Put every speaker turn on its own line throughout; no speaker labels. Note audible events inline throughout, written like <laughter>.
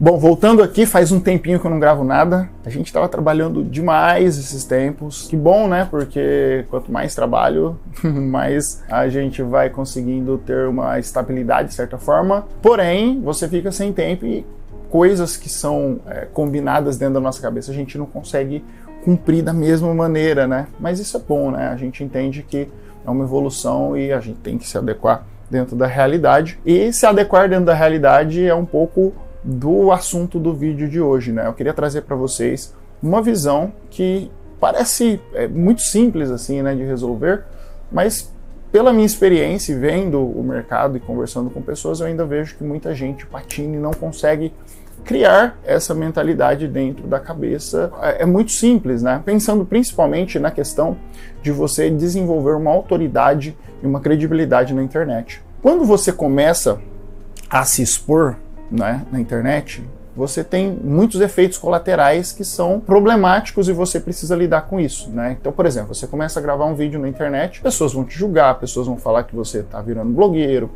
Bom, voltando aqui, faz um tempinho que eu não gravo nada. A gente estava trabalhando demais esses tempos. Que bom, né? Porque quanto mais trabalho, <laughs> mais a gente vai conseguindo ter uma estabilidade de certa forma. Porém, você fica sem tempo e coisas que são é, combinadas dentro da nossa cabeça a gente não consegue cumprir da mesma maneira, né? Mas isso é bom, né? A gente entende que é uma evolução e a gente tem que se adequar dentro da realidade. E se adequar dentro da realidade é um pouco do assunto do vídeo de hoje, né? Eu queria trazer para vocês uma visão que parece é, muito simples assim, né, de resolver, mas pela minha experiência vendo o mercado e conversando com pessoas, eu ainda vejo que muita gente patina e não consegue criar essa mentalidade dentro da cabeça. É, é muito simples, né? Pensando principalmente na questão de você desenvolver uma autoridade e uma credibilidade na internet. Quando você começa a se expor né, na internet, você tem muitos efeitos colaterais que são problemáticos e você precisa lidar com isso, né? Então, por exemplo, você começa a gravar um vídeo na internet, pessoas vão te julgar, pessoas vão falar que você está virando blogueiro,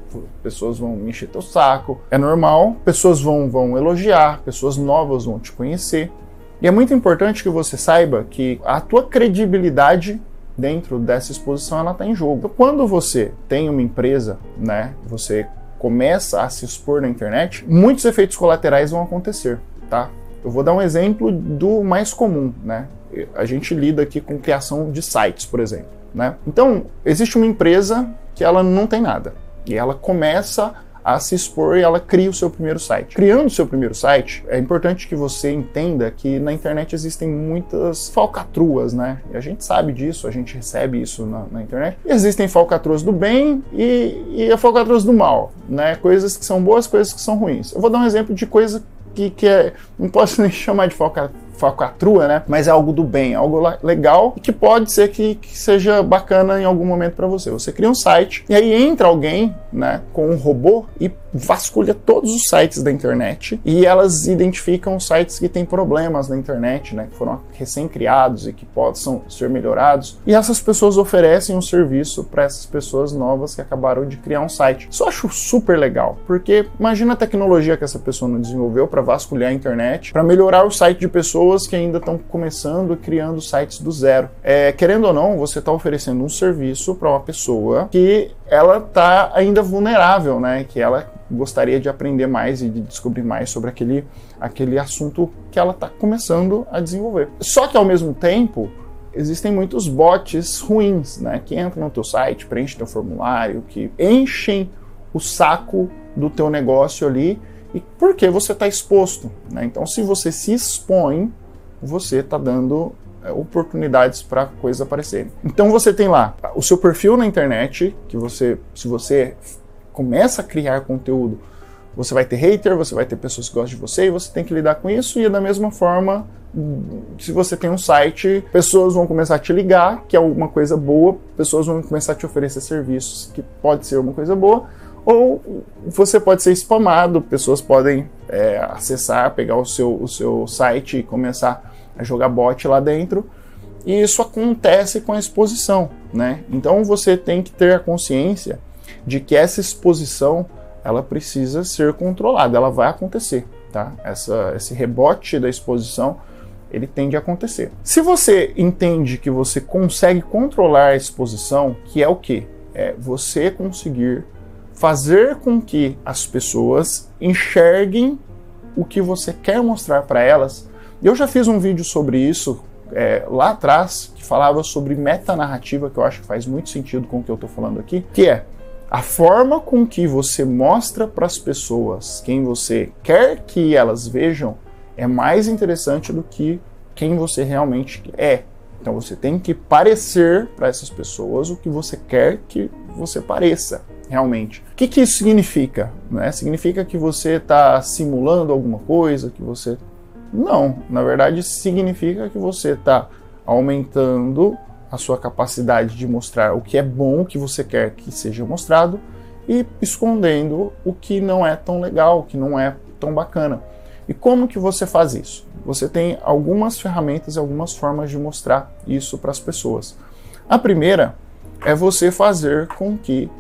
pessoas vão encher teu saco. É normal, pessoas vão, vão elogiar, pessoas novas vão te conhecer. E é muito importante que você saiba que a tua credibilidade dentro dessa exposição ela está em jogo. Então, quando você tem uma empresa, né, você começa a se expor na internet, muitos efeitos colaterais vão acontecer, tá? Eu vou dar um exemplo do mais comum, né? A gente lida aqui com criação de sites, por exemplo, né? Então, existe uma empresa que ela não tem nada e ela começa a se expor e ela cria o seu primeiro site. Criando o seu primeiro site, é importante que você entenda que na internet existem muitas falcatruas, né? E a gente sabe disso, a gente recebe isso na, na internet. E existem falcatruas do bem e, e falcatruas do mal, né? Coisas que são boas, coisas que são ruins. Eu vou dar um exemplo de coisa que, que é, não posso <laughs> nem chamar de falcatrua falcatrua, né? Mas é algo do bem, algo legal que pode ser que, que seja bacana em algum momento para você. Você cria um site e aí entra alguém, né, com um robô e vasculha todos os sites da internet e elas identificam sites que têm problemas na internet, né, que foram recém-criados e que possam ser melhorados. E essas pessoas oferecem um serviço para essas pessoas novas que acabaram de criar um site. Isso eu acho super legal, porque imagina a tecnologia que essa pessoa não desenvolveu para vasculhar a internet, para melhorar o site de pessoas que ainda estão começando criando sites do zero. É, querendo ou não, você está oferecendo um serviço para uma pessoa que ela está ainda vulnerável, né? Que ela gostaria de aprender mais e de descobrir mais sobre aquele, aquele assunto que ela está começando a desenvolver. Só que ao mesmo tempo existem muitos bots ruins, né? Que entram no teu site, preenchem teu formulário, que enchem o saco do teu negócio ali e porque você está exposto, né? Então, se você se expõe, você está dando é, oportunidades para coisas aparecerem. Então você tem lá o seu perfil na internet, que você, se você começa a criar conteúdo, você vai ter hater, você vai ter pessoas que gostam de você e você tem que lidar com isso. E da mesma forma, se você tem um site, pessoas vão começar a te ligar, que é alguma coisa boa, pessoas vão começar a te oferecer serviços que pode ser uma coisa boa, ou você pode ser spamado, pessoas podem é, acessar, pegar o seu, o seu site e começar a jogar bot lá dentro. E isso acontece com a exposição, né? Então você tem que ter a consciência de que essa exposição ela precisa ser controlada, ela vai acontecer, tá? Essa, esse rebote da exposição ele tende a acontecer. Se você entende que você consegue controlar a exposição, que é o que? É você conseguir fazer com que as pessoas enxerguem o que você quer mostrar para elas eu já fiz um vídeo sobre isso é, lá atrás, que falava sobre metanarrativa, que eu acho que faz muito sentido com o que eu estou falando aqui, que é a forma com que você mostra para as pessoas quem você quer que elas vejam é mais interessante do que quem você realmente é. Então você tem que parecer para essas pessoas o que você quer que você pareça realmente. O que, que isso significa? Né? Significa que você está simulando alguma coisa, que você não, na verdade significa que você está aumentando a sua capacidade de mostrar o que é bom, que você quer que seja mostrado, e escondendo o que não é tão legal, o que não é tão bacana. E como que você faz isso? Você tem algumas ferramentas e algumas formas de mostrar isso para as pessoas. A primeira é você fazer com que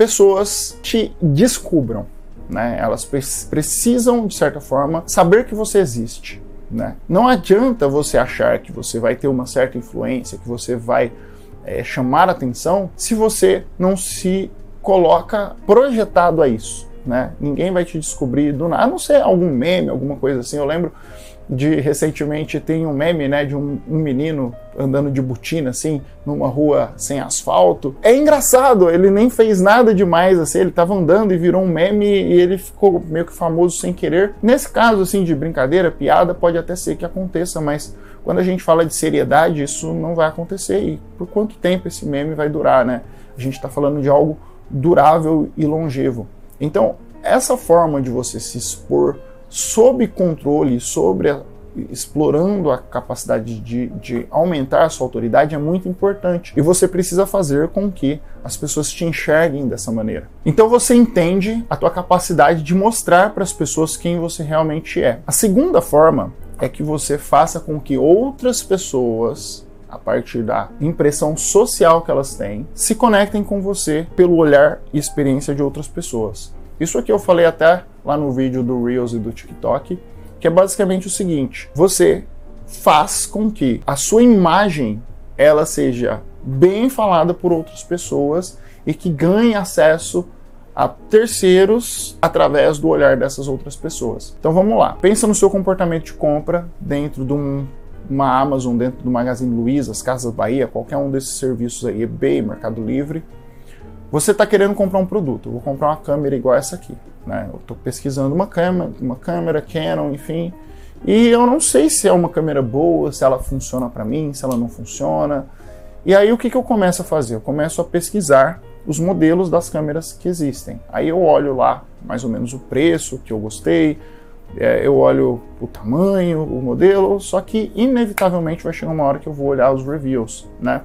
pessoas te descubram. né? Elas precisam, de certa forma, saber que você existe. Né? Não adianta você achar que você vai ter uma certa influência, que você vai é, chamar atenção, se você não se coloca projetado a isso. Né? Ninguém vai te descobrir do nada, a não ser algum meme, alguma coisa assim. Eu lembro de recentemente tem um meme, né, de um, um, menino andando de botina assim, numa rua sem asfalto. É engraçado, ele nem fez nada demais assim, ele tava andando e virou um meme e ele ficou meio que famoso sem querer. Nesse caso assim de brincadeira, piada, pode até ser que aconteça, mas quando a gente fala de seriedade, isso não vai acontecer. E por quanto tempo esse meme vai durar, né? A gente está falando de algo durável e longevo. Então, essa forma de você se expor sob controle, sobre a, explorando a capacidade de, de, aumentar a sua autoridade é muito importante. E você precisa fazer com que as pessoas te enxerguem dessa maneira. Então você entende a tua capacidade de mostrar para as pessoas quem você realmente é. A segunda forma é que você faça com que outras pessoas a partir da impressão social que elas têm, se conectem com você pelo olhar e experiência de outras pessoas. Isso aqui eu falei até lá no vídeo do Reels e do TikTok, que é basicamente o seguinte: você faz com que a sua imagem ela seja bem falada por outras pessoas e que ganhe acesso a terceiros através do olhar dessas outras pessoas. Então vamos lá. Pensa no seu comportamento de compra dentro de um, uma Amazon, dentro do Magazine Luiza, as Casas Bahia, qualquer um desses serviços aí, eBay, Mercado Livre. Você está querendo comprar um produto, eu vou comprar uma câmera igual essa aqui. Né? Eu estou pesquisando uma câmera, uma câmera Canon, enfim, e eu não sei se é uma câmera boa, se ela funciona para mim, se ela não funciona. E aí o que, que eu começo a fazer? Eu começo a pesquisar os modelos das câmeras que existem. Aí eu olho lá mais ou menos o preço que eu gostei, é, eu olho o tamanho, o modelo, só que inevitavelmente vai chegar uma hora que eu vou olhar os reviews, né?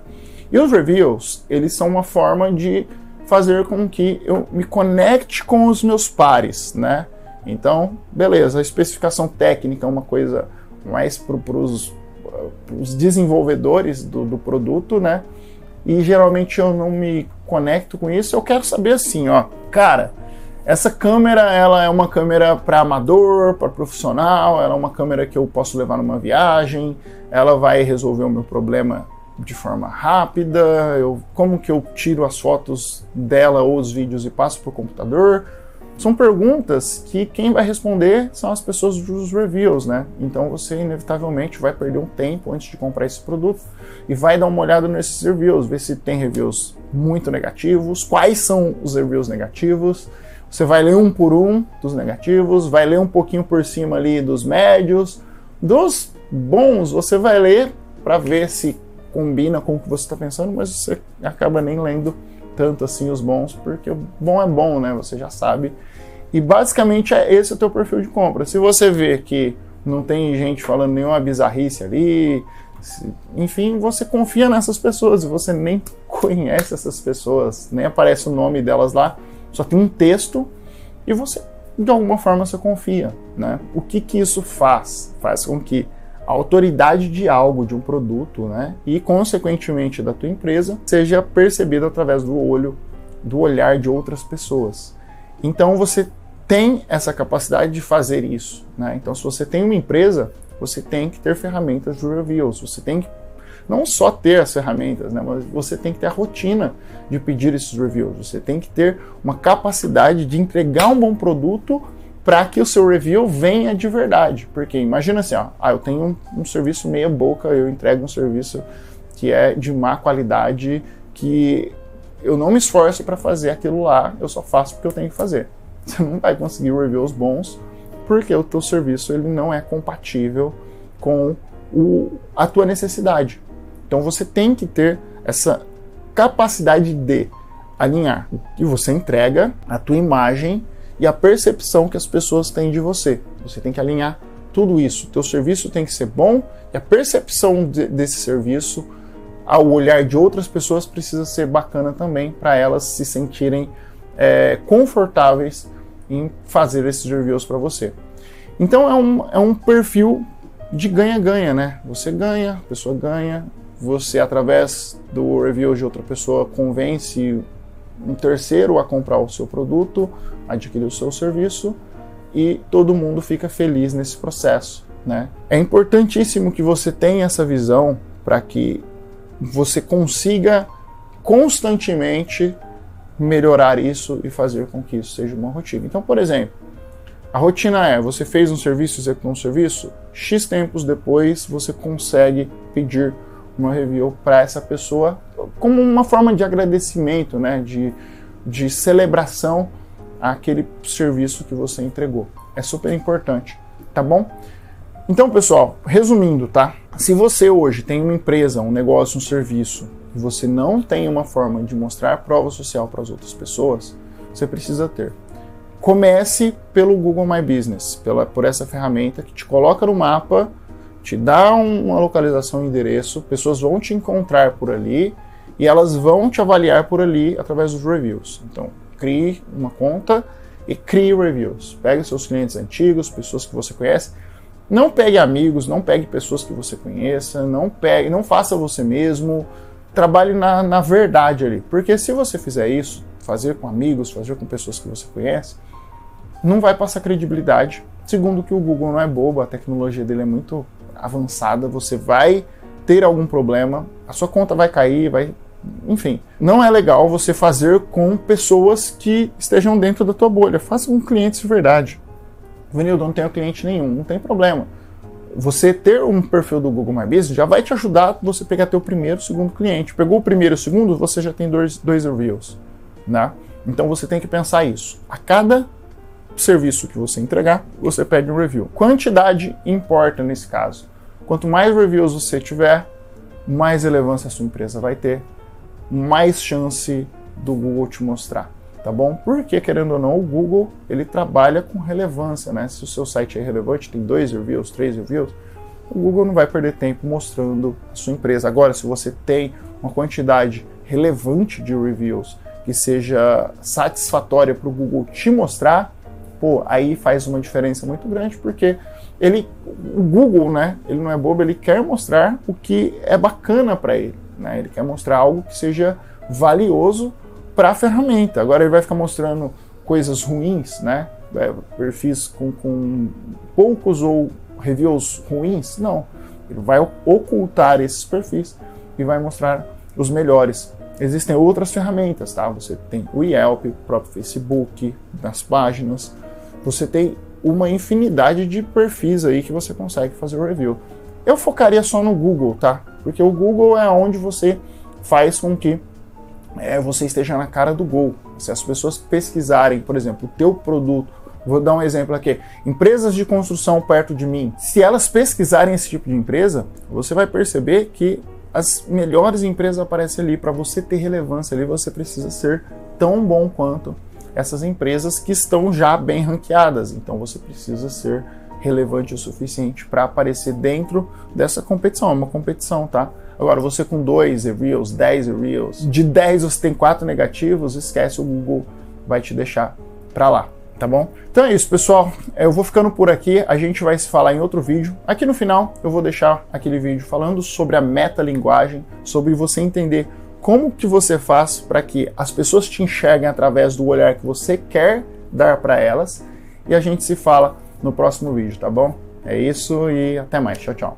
E os reviews, eles são uma forma de fazer com que eu me conecte com os meus pares, né? Então, beleza, a especificação técnica é uma coisa mais para os desenvolvedores do, do, produto, né? E geralmente eu não me conecto com isso. Eu quero saber assim, ó, cara, essa câmera ela é uma câmera para amador, para profissional, ela é uma câmera que eu posso levar numa viagem, ela vai resolver o meu problema de forma rápida, eu, como que eu tiro as fotos dela ou os vídeos e passo para o computador. São perguntas que quem vai responder são as pessoas dos reviews, né? Então você inevitavelmente vai perder um tempo antes de comprar esse produto e vai dar uma olhada nesses reviews, ver se tem reviews muito negativos, quais são os reviews negativos. Você vai ler um por um dos negativos, vai ler um pouquinho por cima ali dos médios, dos bons você vai ler para ver se combina com o que você está pensando, mas você acaba nem lendo tanto assim os bons, porque o bom é bom, né? Você já sabe. E basicamente é esse o teu perfil de compra. Se você vê que não tem gente falando nenhuma bizarrice ali, enfim, você confia nessas pessoas e você nem <laughs> conhece essas pessoas, nem aparece o nome delas lá, só tem um texto e você de alguma forma você confia, né? O que que isso faz? Faz com que a autoridade de algo, de um produto, né, e consequentemente da tua empresa, seja percebida através do olho, do olhar de outras pessoas. Então você tem essa capacidade de fazer isso, né? Então se você tem uma empresa, você tem que ter ferramentas de reviews, você tem que não só ter as ferramentas, né, mas você tem que ter a rotina de pedir esses reviews, você tem que ter uma capacidade de entregar um bom produto para que o seu review venha de verdade. Porque imagina assim, ó, ah, eu tenho um, um, serviço meia boca, eu entrego um serviço que é de má qualidade, que eu não me esforço para fazer aquilo lá, eu só faço porque eu tenho que fazer. <laughs> Você não vai conseguir reviews bons porque o teu serviço ele não é compatível com o, a tua necessidade. Então você tem que ter essa capacidade de alinhar e você entrega a tua imagem e a percepção que as pessoas têm de você. Você tem que alinhar tudo isso. O teu serviço tem que ser bom e a percepção de, desse serviço ao olhar de outras pessoas precisa ser bacana também para elas se sentirem é, confortáveis em fazer esses reviews para você. Então é um, é um perfil de ganha-ganha, né? Você ganha, a pessoa ganha, você através do review de outra pessoa convence um terceiro a comprar o seu produto, adquirir o seu serviço e todo mundo fica feliz nesse processo. Né? É importantíssimo que você tenha essa visão para que você consiga constantemente melhorar isso e fazer com que isso seja uma rotina. Então, por exemplo, a rotina é: você fez um serviço, executou um serviço, X tempos depois você consegue pedir uma review para essa pessoa como uma forma de agradecimento, né, de, de celebração àquele serviço que você entregou. É super importante, tá bom? Então, pessoal, resumindo, tá? Se você hoje tem uma empresa, um negócio, um serviço, e você não tem uma forma de mostrar prova social para as outras pessoas, você precisa ter. Comece pelo Google My Business, pela, por essa ferramenta que te coloca no mapa, te dá uma localização e endereço, pessoas vão te encontrar por ali e elas vão te avaliar por ali através dos reviews. Então, crie uma conta e crie reviews. Pegue seus clientes antigos, pessoas que você conhece, não pegue amigos, não pegue pessoas que você conheça, não pegue, não faça você mesmo. Trabalhe na, na verdade ali. Porque se você fizer isso, fazer com amigos, fazer com pessoas que você conhece, não vai passar credibilidade. Segundo que o Google não é bobo, a tecnologia dele é muito avançada, você vai ter algum problema, a sua conta vai cair, vai, enfim. Não é legal você fazer com pessoas que estejam dentro da tua bolha. Faça com clientes de verdade. Vanildo, não tenho cliente nenhum, não tem problema. Você ter um perfil do Google My Business já vai te ajudar você pegar teu primeiro, segundo cliente. Pegou o primeiro segundo, você já tem dois, dois reviews, né? Então você tem que pensar isso. A cada serviço que você entregar, você pede um review. Quantidade importa nesse caso. Quanto mais reviews você tiver, mais relevância a sua empresa vai ter, mais chance do Google te mostrar tá bom? Porque, querendo ou não, o Google, ele trabalha com relevância, né? Se o seu site é relevante, tem dois reviews, três reviews, o Google não vai perder tempo mostrando a sua empresa. Agora, se você tem uma quantidade relevante de reviews que seja satisfatória para o Google te mostrar, pô, aí faz uma diferença muito grande, porque ele, o Google, né, ele não é bobo, ele quer mostrar o que é bacana para ele, né? Ele quer mostrar algo que seja valioso para a ferramenta. Agora ele vai ficar mostrando coisas ruins, né? É, perfis com, com poucos ou reviews ruins? Não. Ele vai ocultar esses perfis e vai mostrar os melhores. Existem outras ferramentas, tá? Você tem o Yelp, o próprio Facebook, nas páginas. Você tem uma infinidade de perfis aí que você consegue fazer o review. Eu focaria só no Google, tá? Porque o Google é onde você faz com que é, você esteja na cara do gol. Se as pessoas pesquisarem, por exemplo, o teu produto, vou dar um exemplo aqui, empresas de construção perto de mim, se elas pesquisarem esse tipo de empresa, você vai perceber que as melhores empresas aparecem ali. Para você ter relevância ali, você precisa ser tão bom quanto essas empresas que estão já bem ranqueadas. Então você precisa ser relevante o suficiente para aparecer dentro dessa competição. É uma competição, tá? Agora, você com dois reviews, 10 reviews, de 10 você tem quatro negativos, esquece, o Google vai te deixar para lá, tá bom? Então é isso, pessoal. Eu vou ficando por aqui, a gente vai se falar em outro vídeo. Aqui no final eu vou deixar aquele vídeo falando sobre a metalinguagem, sobre você entender como que você faz para que as pessoas te enxerguem através do olhar que você quer dar para elas. E a gente se fala no próximo vídeo, tá bom? É isso e até mais. Tchau, tchau.